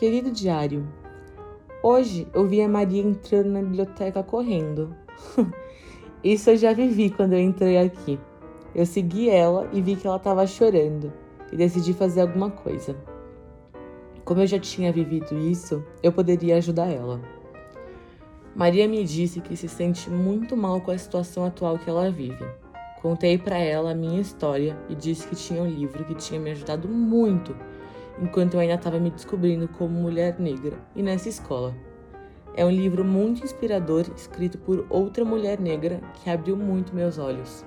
Querido diário, hoje eu vi a Maria entrando na biblioteca correndo. Isso eu já vivi quando eu entrei aqui. Eu segui ela e vi que ela estava chorando e decidi fazer alguma coisa. Como eu já tinha vivido isso, eu poderia ajudar ela. Maria me disse que se sente muito mal com a situação atual que ela vive. Contei para ela a minha história e disse que tinha um livro que tinha me ajudado muito enquanto eu ainda estava me descobrindo como mulher negra e nessa escola. É um livro muito inspirador escrito por outra mulher negra que abriu muito meus olhos.